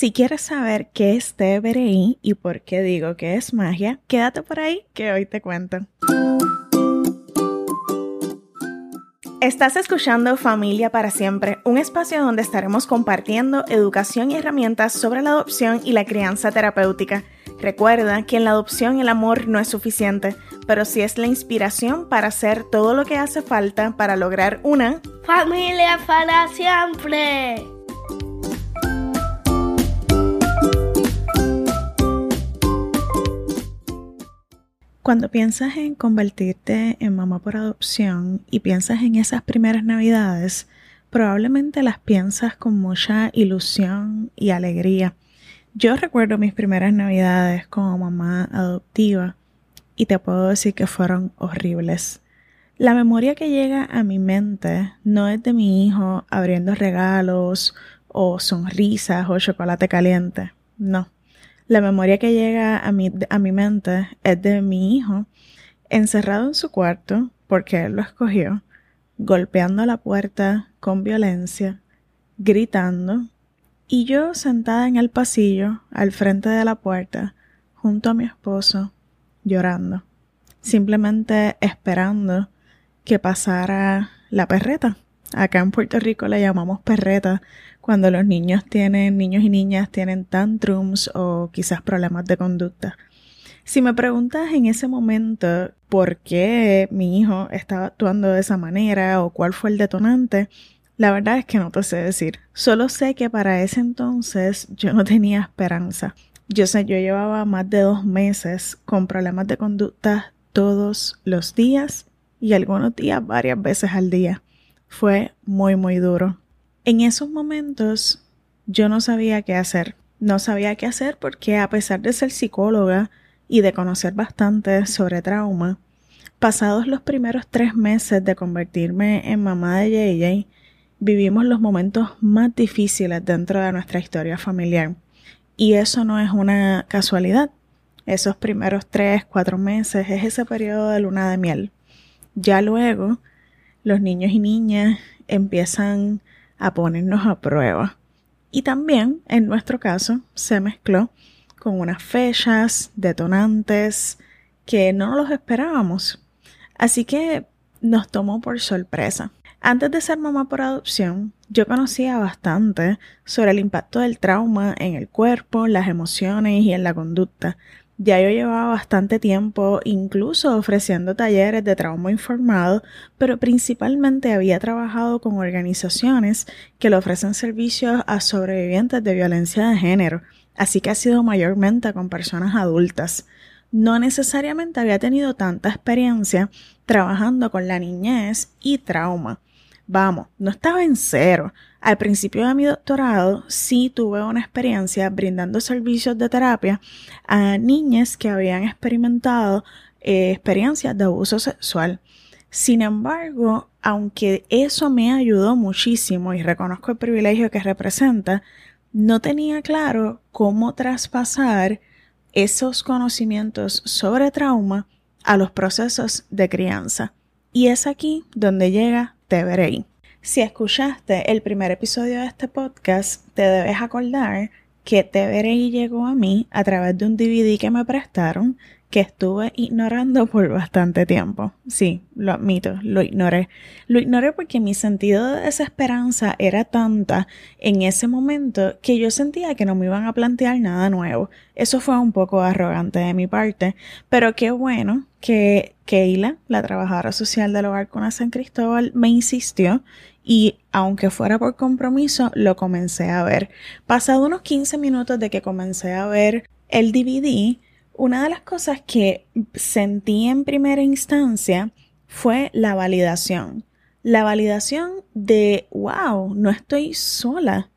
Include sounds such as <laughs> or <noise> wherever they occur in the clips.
Si quieres saber qué es TBRI y por qué digo que es magia, quédate por ahí que hoy te cuento. Estás escuchando Familia para Siempre, un espacio donde estaremos compartiendo educación y herramientas sobre la adopción y la crianza terapéutica. Recuerda que en la adopción el amor no es suficiente, pero sí es la inspiración para hacer todo lo que hace falta para lograr una familia para siempre. Cuando piensas en convertirte en mamá por adopción y piensas en esas primeras navidades, probablemente las piensas con mucha ilusión y alegría. Yo recuerdo mis primeras navidades como mamá adoptiva y te puedo decir que fueron horribles. La memoria que llega a mi mente no es de mi hijo abriendo regalos o sonrisas o chocolate caliente, no la memoria que llega a mi, a mi mente es de mi hijo encerrado en su cuarto, porque él lo escogió, golpeando la puerta con violencia, gritando, y yo sentada en el pasillo, al frente de la puerta, junto a mi esposo, llorando, simplemente esperando que pasara la perreta. Acá en Puerto Rico le llamamos perreta cuando los niños tienen, niños y niñas tienen tantrums o quizás problemas de conducta. Si me preguntas en ese momento por qué mi hijo estaba actuando de esa manera o cuál fue el detonante, la verdad es que no te sé decir. Solo sé que para ese entonces yo no tenía esperanza. Yo sé, yo llevaba más de dos meses con problemas de conducta todos los días y algunos días varias veces al día. Fue muy, muy duro. En esos momentos yo no sabía qué hacer. No sabía qué hacer porque a pesar de ser psicóloga y de conocer bastante sobre trauma, pasados los primeros tres meses de convertirme en mamá de JJ, vivimos los momentos más difíciles dentro de nuestra historia familiar. Y eso no es una casualidad. Esos primeros tres, cuatro meses es ese periodo de luna de miel. Ya luego, los niños y niñas empiezan a ponernos a prueba. Y también, en nuestro caso, se mezcló con unas fechas, detonantes, que no los esperábamos. Así que nos tomó por sorpresa. Antes de ser mamá por adopción, yo conocía bastante sobre el impacto del trauma en el cuerpo, las emociones y en la conducta, ya yo llevaba bastante tiempo incluso ofreciendo talleres de trauma informado, pero principalmente había trabajado con organizaciones que le ofrecen servicios a sobrevivientes de violencia de género, así que ha sido mayormente con personas adultas. No necesariamente había tenido tanta experiencia trabajando con la niñez y trauma. Vamos, no estaba en cero. Al principio de mi doctorado sí tuve una experiencia brindando servicios de terapia a niñas que habían experimentado eh, experiencias de abuso sexual. Sin embargo, aunque eso me ayudó muchísimo y reconozco el privilegio que representa, no tenía claro cómo traspasar esos conocimientos sobre trauma a los procesos de crianza. Y es aquí donde llega te Si escuchaste el primer episodio de este podcast, te debes acordar que Te llegó a mí a través de un DVD que me prestaron que estuve ignorando por bastante tiempo. Sí, lo admito, lo ignoré. Lo ignoré porque mi sentido de desesperanza era tanta en ese momento que yo sentía que no me iban a plantear nada nuevo. Eso fue un poco arrogante de mi parte, pero qué bueno que Keila, la trabajadora social del hogar con San Cristóbal, me insistió y aunque fuera por compromiso, lo comencé a ver. Pasado unos 15 minutos de que comencé a ver el DVD, una de las cosas que sentí en primera instancia fue la validación. La validación de, wow, no estoy sola.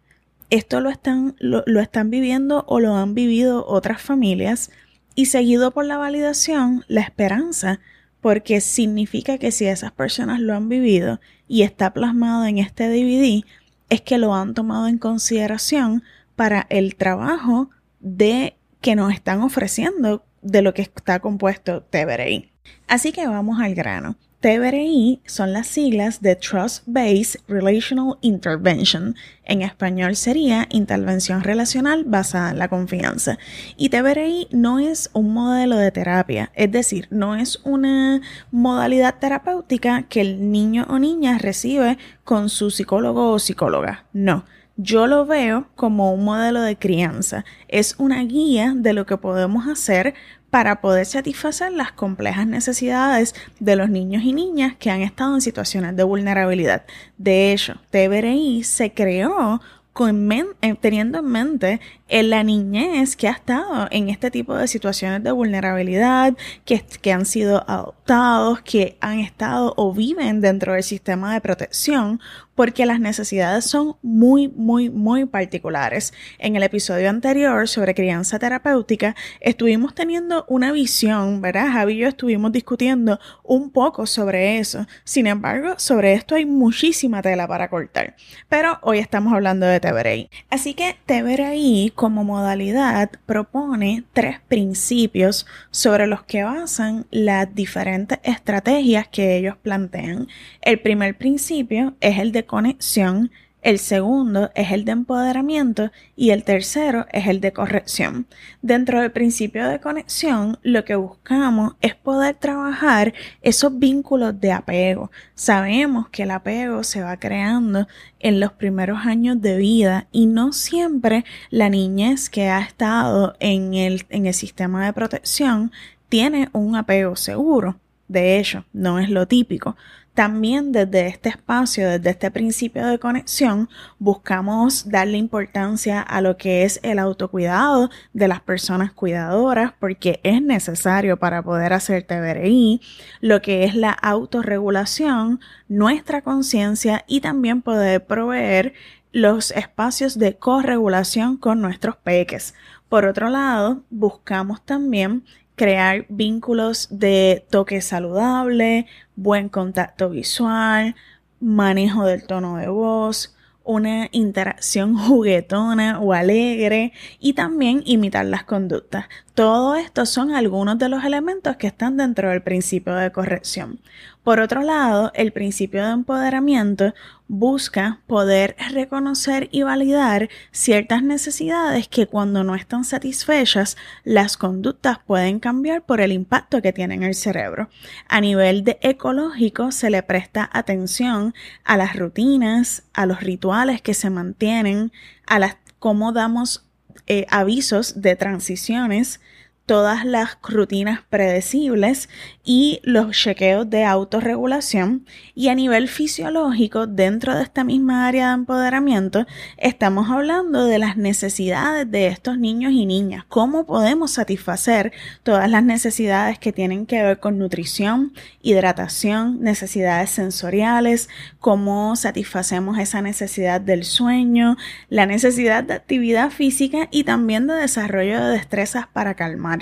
Esto lo están, lo, están viviendo o lo han vivido otras familias. Y seguido por la validación, la esperanza, porque significa que si esas personas lo han vivido y está plasmado en este DVD, es que lo han tomado en consideración para el trabajo de que nos están ofreciendo de lo que está compuesto TBRI. Así que vamos al grano. TBRI son las siglas de Trust Based Relational Intervention. En español sería intervención relacional basada en la confianza. Y TBRI no es un modelo de terapia, es decir, no es una modalidad terapéutica que el niño o niña recibe con su psicólogo o psicóloga. No. Yo lo veo como un modelo de crianza. Es una guía de lo que podemos hacer para poder satisfacer las complejas necesidades de los niños y niñas que han estado en situaciones de vulnerabilidad. De hecho, TBRI se creó eh, teniendo en mente en la niñez que ha estado en este tipo de situaciones de vulnerabilidad, que, que han sido adoptados, que han estado o viven dentro del sistema de protección, porque las necesidades son muy, muy, muy particulares. En el episodio anterior sobre crianza terapéutica estuvimos teniendo una visión, ¿verdad? Javi y yo estuvimos discutiendo un poco sobre eso. Sin embargo, sobre esto hay muchísima tela para cortar. Pero hoy estamos hablando de TBRI. Así que TBRI como modalidad propone tres principios sobre los que basan las diferentes estrategias que ellos plantean. El primer principio es el de conexión el segundo es el de empoderamiento y el tercero es el de corrección. Dentro del principio de conexión, lo que buscamos es poder trabajar esos vínculos de apego. Sabemos que el apego se va creando en los primeros años de vida y no siempre la niñez que ha estado en el, en el sistema de protección tiene un apego seguro. De hecho, no es lo típico. También desde este espacio, desde este principio de conexión, buscamos darle importancia a lo que es el autocuidado de las personas cuidadoras, porque es necesario para poder hacer TBRI, lo que es la autorregulación, nuestra conciencia y también poder proveer los espacios de corregulación con nuestros peques. Por otro lado, buscamos también crear vínculos de toque saludable, buen contacto visual, manejo del tono de voz, una interacción <laughs> juguetona o alegre y también imitar las conductas. Todo esto son algunos de los elementos que están dentro del principio de corrección. Por otro lado, el principio de empoderamiento busca poder reconocer y validar ciertas necesidades que cuando no están satisfechas, las conductas pueden cambiar por el impacto que tiene en el cerebro. A nivel de ecológico se le presta atención a las rutinas, a los rituales que se mantienen, a las cómo damos eh, avisos de transiciones todas las rutinas predecibles y los chequeos de autorregulación. Y a nivel fisiológico dentro de esta misma área de empoderamiento estamos hablando de las necesidades de estos niños y niñas, cómo podemos satisfacer todas las necesidades que tienen que ver con nutrición, hidratación, necesidades sensoriales, cómo satisfacemos esa necesidad del sueño, la necesidad de actividad física y también de desarrollo de destrezas para calmar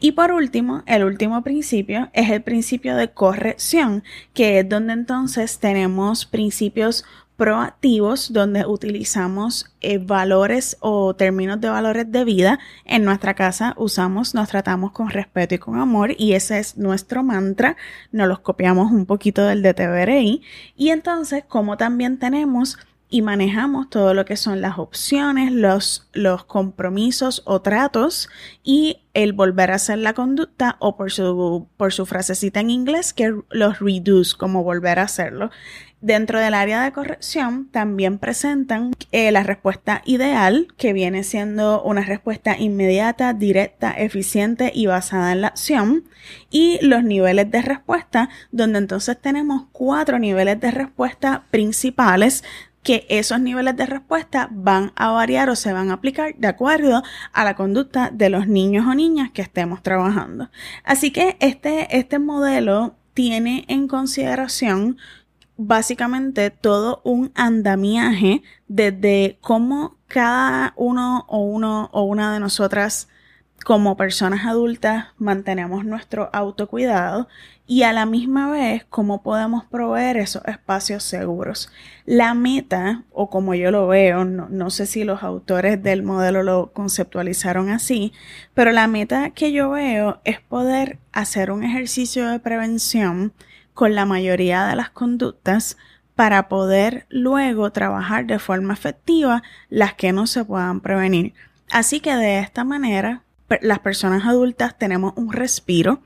y por último, el último principio es el principio de corrección, que es donde entonces tenemos principios proactivos donde utilizamos eh, valores o términos de valores de vida. En nuestra casa usamos, nos tratamos con respeto y con amor y ese es nuestro mantra. Nos los copiamos un poquito del de TBRI. Y entonces, como también tenemos y manejamos todo lo que son las opciones, los, los compromisos o tratos y el volver a hacer la conducta o por su, por su frasecita en inglés que los reduce, como volver a hacerlo. Dentro del área de corrección también presentan eh, la respuesta ideal, que viene siendo una respuesta inmediata, directa, eficiente y basada en la acción, y los niveles de respuesta, donde entonces tenemos cuatro niveles de respuesta principales que esos niveles de respuesta van a variar o se van a aplicar de acuerdo a la conducta de los niños o niñas que estemos trabajando. Así que este, este modelo tiene en consideración básicamente todo un andamiaje desde cómo cada uno o uno o una de nosotras como personas adultas mantenemos nuestro autocuidado y a la misma vez cómo podemos proveer esos espacios seguros. La meta, o como yo lo veo, no, sé si los autores del modelo lo conceptualizaron así, pero la meta que yo veo es poder hacer un ejercicio de prevención con la mayoría de las conductas para poder luego trabajar de forma efectiva las que no se puedan prevenir. Así que de esta manera, las personas adultas tenemos un respiro,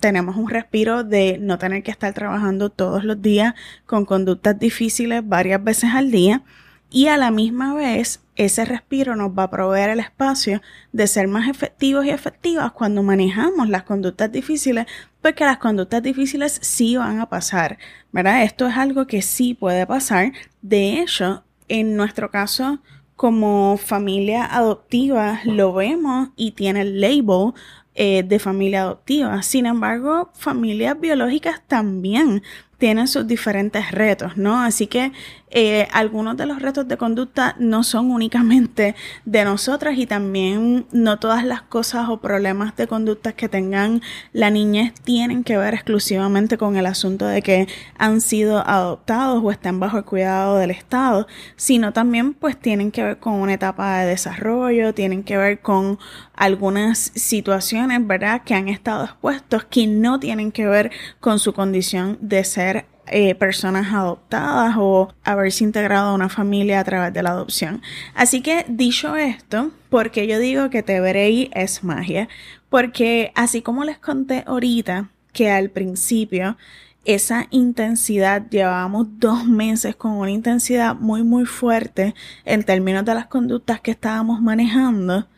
tenemos un respiro de no tener que estar trabajando todos los días con conductas difíciles varias veces al día y a la misma vez ese respiro nos va a proveer el espacio de ser más efectivos y efectivas cuando manejamos las conductas difíciles, porque las conductas difíciles sí van a pasar, ¿verdad? Esto es algo que sí puede pasar. De hecho, en nuestro caso, como familia adoptiva, lo vemos y tiene el label eh, de familia adoptiva. Sin embargo, familias biológicas también tienen sus diferentes retos, ¿no? Así que eh, algunos de los retos de conducta no son únicamente de nosotras y también no todas las cosas o problemas de conducta que tengan la niñez tienen que ver exclusivamente con el asunto de que han sido adoptados o están bajo el cuidado del Estado, sino también pues tienen que ver con una etapa de desarrollo, tienen que ver con algunas situaciones, ¿verdad?, que han estado expuestos que no tienen que ver con su condición de ser eh, personas adoptadas o haberse integrado a una familia a través de la adopción. Así que dicho esto, porque yo digo que TVRI es magia, porque así como les conté ahorita que al principio esa intensidad, llevábamos dos meses con una intensidad muy muy fuerte en términos de las conductas que estábamos manejando,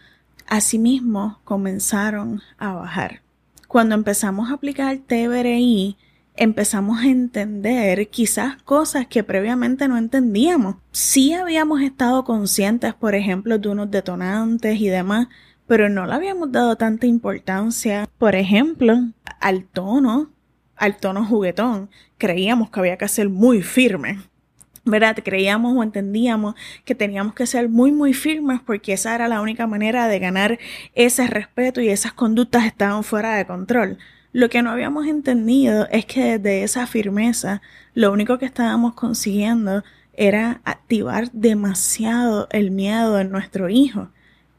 asimismo comenzaron a bajar. Cuando empezamos a aplicar TBRI, empezamos a entender quizás cosas que previamente no entendíamos. Sí habíamos estado conscientes, por ejemplo, de unos detonantes y demás, pero no le habíamos dado tanta importancia, por ejemplo, al tono, al tono juguetón. Creíamos que había que ser muy firme. ¿verdad? Creíamos o entendíamos que teníamos que ser muy, muy firmes porque esa era la única manera de ganar ese respeto y esas conductas estaban fuera de control. Lo que no habíamos entendido es que desde esa firmeza lo único que estábamos consiguiendo era activar demasiado el miedo en nuestro hijo.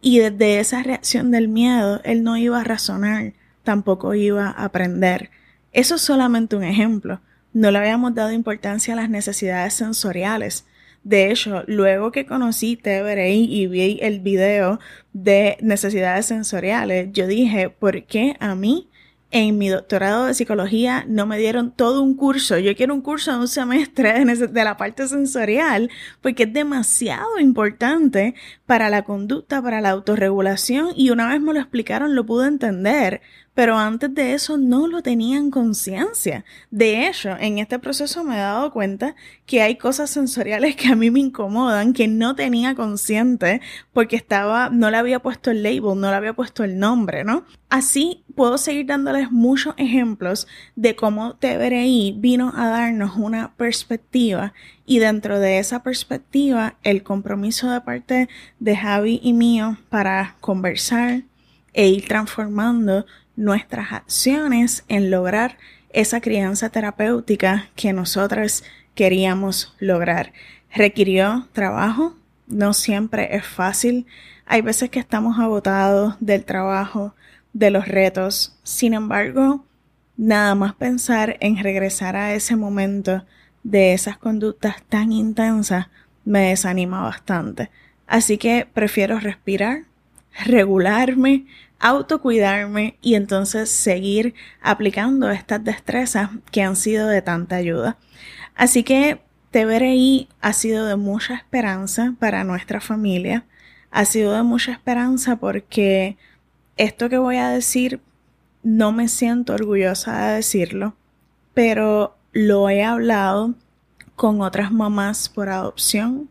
Y desde esa reacción del miedo, él no iba a razonar, tampoco iba a aprender. Eso es solamente un ejemplo. No le habíamos dado importancia a las necesidades sensoriales. De hecho, luego que conocí TBRI y vi el video de necesidades sensoriales, yo dije, ¿por qué a mí en mi doctorado de psicología no me dieron todo un curso. Yo quiero un curso de un semestre de la parte sensorial porque es demasiado importante para la conducta, para la autorregulación y una vez me lo explicaron lo pude entender pero antes de eso no lo tenían conciencia. De hecho, en este proceso me he dado cuenta que hay cosas sensoriales que a mí me incomodan, que no tenía consciente porque estaba, no le había puesto el label, no le había puesto el nombre, ¿no? Así puedo seguir dándoles muchos ejemplos de cómo TBRI vino a darnos una perspectiva y dentro de esa perspectiva el compromiso de parte de Javi y mío para conversar e ir transformando nuestras acciones en lograr esa crianza terapéutica que nosotras queríamos lograr. Requirió trabajo, no siempre es fácil. Hay veces que estamos agotados del trabajo, de los retos. Sin embargo, nada más pensar en regresar a ese momento de esas conductas tan intensas me desanima bastante. Así que prefiero respirar, regularme, autocuidarme y entonces seguir aplicando estas destrezas que han sido de tanta ayuda. Así que TBRI ha sido de mucha esperanza para nuestra familia. Ha sido de mucha esperanza porque esto que voy a decir no me siento orgullosa de decirlo, pero lo he hablado con otras mamás por adopción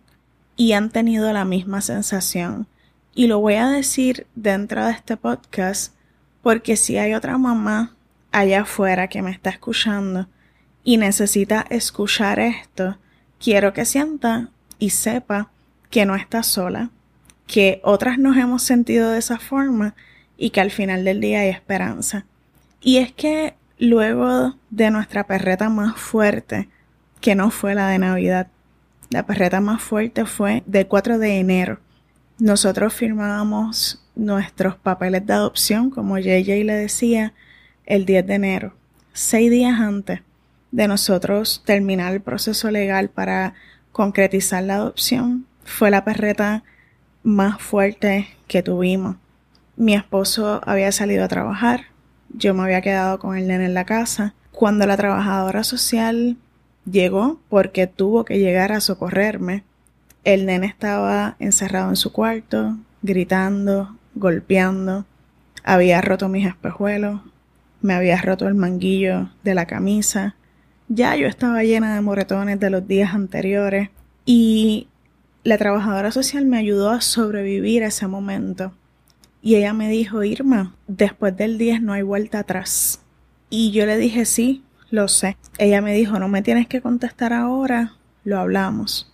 y han tenido la misma sensación. Y lo voy a decir dentro de este podcast porque si hay otra mamá allá afuera que me está escuchando y necesita escuchar esto, quiero que sienta y sepa que no está sola, que otras nos hemos sentido de esa forma y que al final del día hay esperanza. Y es que luego de nuestra perreta más fuerte, que no fue la de Navidad, la perreta más fuerte fue del 4 de enero nosotros firmábamos nuestros papeles de adopción, como JJ le decía, el 10 de enero, seis días antes de nosotros terminar el proceso legal para concretizar la adopción fue la perreta más fuerte que tuvimos. Mi esposo había salido a trabajar, yo me había quedado con el nene en la casa. Cuando la trabajadora social llegó, porque tuvo que llegar a socorrerme, el nene estaba encerrado en su cuarto, gritando, golpeando, había roto mis espejuelos, me había roto el manguillo de la camisa, ya yo estaba llena de moretones de los días anteriores y la trabajadora social me ayudó a sobrevivir ese momento. Y ella me dijo, Irma, después del 10 no hay vuelta atrás. Y yo le dije, sí, lo sé. Ella me dijo, no me tienes que contestar ahora, lo hablamos.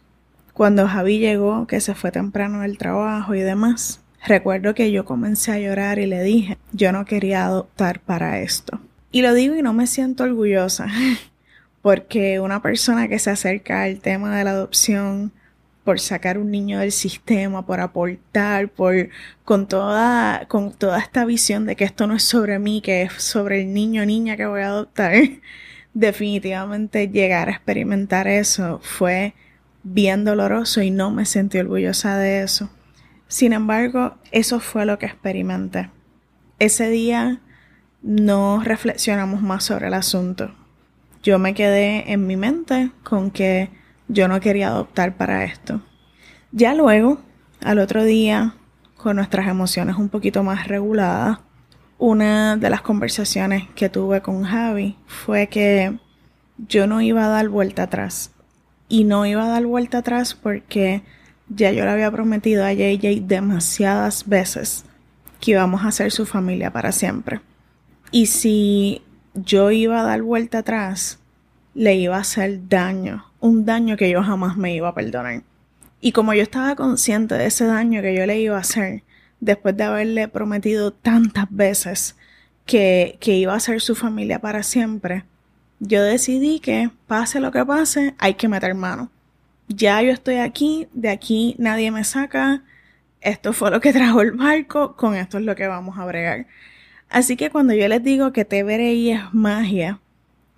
Cuando Javi llegó, que se fue temprano del trabajo y demás, recuerdo que yo comencé a llorar y le dije, yo no quería adoptar para esto. Y lo digo y no me siento orgullosa, <laughs> porque una persona que se acerca al tema de la adopción, por sacar un niño del sistema, por aportar, por con toda, con toda esta visión de que esto no es sobre mí, que es sobre el niño o niña que voy a adoptar, <laughs> definitivamente llegar a experimentar eso fue bien doloroso y no me sentí orgullosa de eso. Sin embargo, eso fue lo que experimenté. Ese día no reflexionamos más sobre el asunto. Yo me quedé en mi mente con que yo no quería adoptar para esto. Ya luego, al otro día, con nuestras emociones un poquito más reguladas, una de las conversaciones que tuve con Javi fue que yo no iba a dar vuelta atrás. Y no iba a dar vuelta atrás porque ya yo le había prometido a JJ demasiadas veces que íbamos a ser su familia para siempre. Y si yo iba a dar vuelta atrás, le iba a hacer daño, un daño que yo jamás me iba a perdonar. Y como yo estaba consciente de ese daño que yo le iba a hacer, después de haberle prometido tantas veces que, que iba a ser su familia para siempre, yo decidí que pase lo que pase, hay que meter mano. Ya yo estoy aquí, de aquí nadie me saca, esto fue lo que <laughs> trajo el barco, con esto es lo que vamos a bregar. Así que cuando yo les digo que TVRI es magia,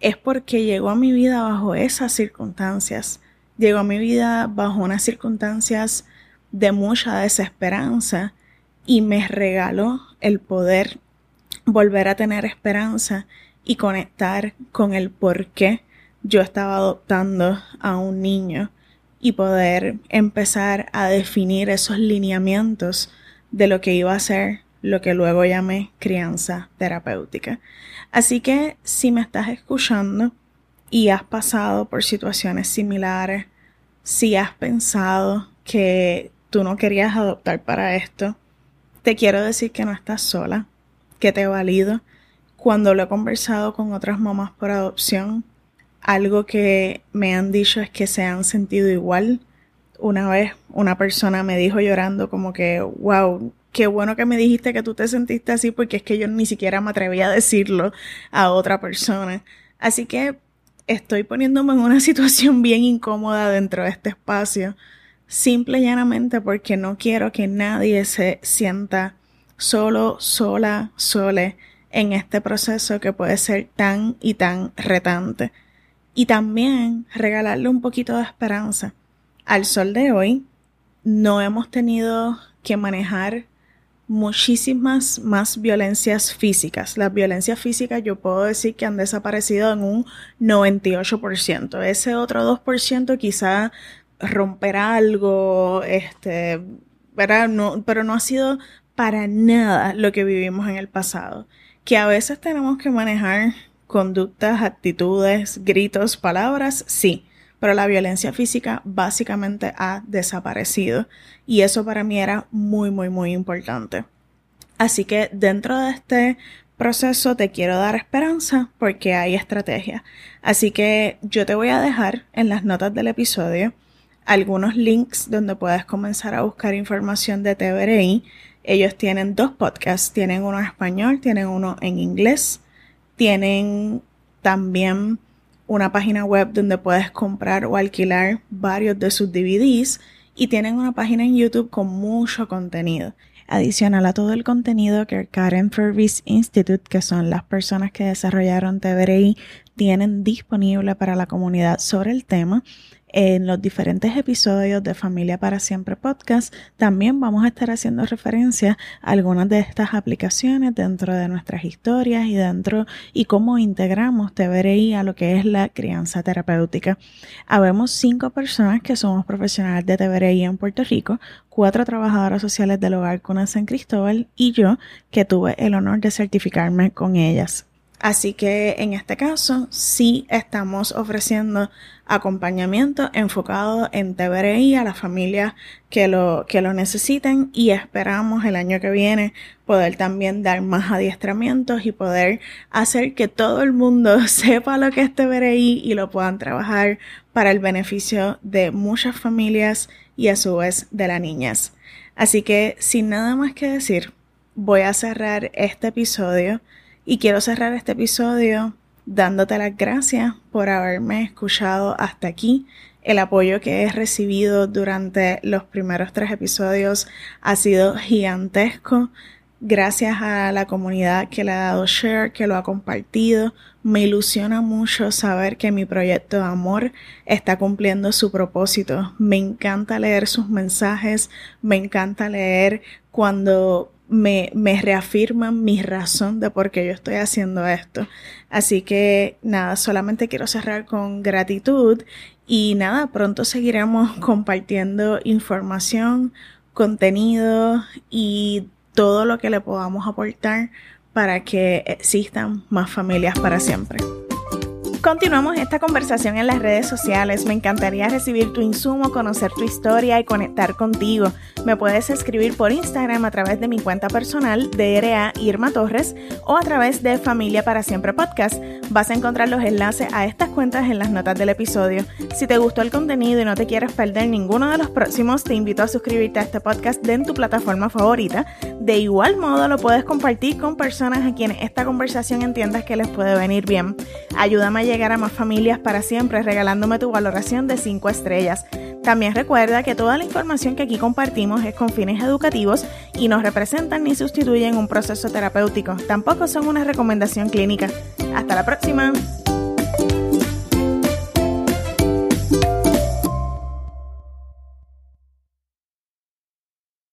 es porque llegó a mi vida bajo esas circunstancias. Llegó a mi vida bajo unas circunstancias de mucha desesperanza y me regaló el poder volver a tener esperanza y conectar con el por qué yo estaba adoptando a un niño y poder empezar a definir esos lineamientos de lo que iba a ser lo que luego llamé crianza terapéutica. Así que si me estás escuchando y has pasado por situaciones similares, si has pensado que tú no querías adoptar para esto, te quiero decir que no estás sola, que te valido. Cuando lo he conversado con otras mamás por adopción, algo que me han dicho es que se han sentido igual. Una vez una persona me dijo llorando como que, wow, qué bueno que me dijiste que tú te sentiste así porque es que yo ni siquiera me atrevía a decirlo a otra persona. Así que estoy poniéndome en una <laughs> situación bien incómoda dentro de este espacio, simple y llanamente porque no quiero que nadie se sienta solo, sola, sole en este proceso que puede ser tan y tan retante. Y también regalarle un poquito de esperanza. Al sol de hoy, no hemos tenido que manejar muchísimas más violencias físicas. Las violencias físicas yo puedo decir que han desaparecido en un 98%. Ese otro 2% quizá romperá algo, este, ¿verdad? No, pero no ha sido para nada lo que vivimos en el pasado. Que a veces tenemos que manejar conductas, actitudes, gritos, palabras, sí pero la violencia física básicamente ha desaparecido y eso para mí era muy, muy, muy importante. Así que dentro de este proceso te quiero dar esperanza porque hay estrategia. Así que yo te voy a dejar en las notas del episodio algunos links donde puedes comenzar a buscar información de TVRI. Ellos tienen dos podcasts, tienen uno en español, tienen uno en inglés, tienen también una página web donde puedes comprar o alquilar varios de sus DVDs y tienen una página en YouTube con mucho contenido. Adicional a todo el contenido que Karen Purvis Institute, que son las personas que desarrollaron TBRI, tienen disponible para la comunidad sobre el tema, en los diferentes episodios de Familia para Siempre podcast también vamos a estar haciendo referencia a algunas de estas aplicaciones dentro de nuestras historias y dentro y cómo integramos TBRI a lo que es la crianza terapéutica. Habemos cinco personas que somos profesionales de TBRI en Puerto Rico, cuatro trabajadoras sociales del hogar con San Cristóbal y yo que tuve el honor de certificarme con ellas. Así que en este caso sí estamos ofreciendo acompañamiento enfocado en TBRI a las familias que lo, que lo necesiten y esperamos el año que viene poder también dar más adiestramientos y poder hacer que todo el mundo <laughs> sepa lo que es TBRI y lo puedan trabajar para el beneficio de muchas familias y a su vez de las niñas. Así que sin nada más que decir, voy a cerrar este episodio y quiero cerrar este episodio dándote las gracias por haberme escuchado hasta aquí. El apoyo que he recibido durante los primeros tres episodios ha sido gigantesco. Gracias a la comunidad que le ha dado share, que lo ha compartido. Me ilusiona mucho saber que mi proyecto de amor está cumpliendo su propósito. Me encanta leer sus mensajes, me encanta leer cuando me, me reafirman mi razón de por qué yo estoy haciendo esto. Así que nada, solamente quiero cerrar con gratitud y nada, pronto seguiremos <laughs> compartiendo información, contenido y todo lo que le podamos aportar para que existan más familias para siempre. Continuamos esta conversación en las redes sociales. Me encantaría recibir tu insumo, conocer tu historia y conectar contigo. Me puedes escribir por Instagram a través de mi cuenta personal, DRA Irma Torres, o a través de Familia para Siempre Podcast. Vas a encontrar los enlaces a estas cuentas en las notas del episodio. Si te gustó el contenido y no te quieres perder ninguno de los próximos, te invito a suscribirte a este podcast en tu plataforma favorita. De igual modo, lo puedes compartir con personas a quienes esta conversación entiendas que les puede venir bien. Ayúdame a llegar a más familias para siempre regalándome tu valoración de 5 estrellas. También recuerda que toda la información que aquí compartimos es con fines educativos y no representan ni sustituyen un proceso terapéutico. Tampoco son una recomendación clínica. Hasta la próxima.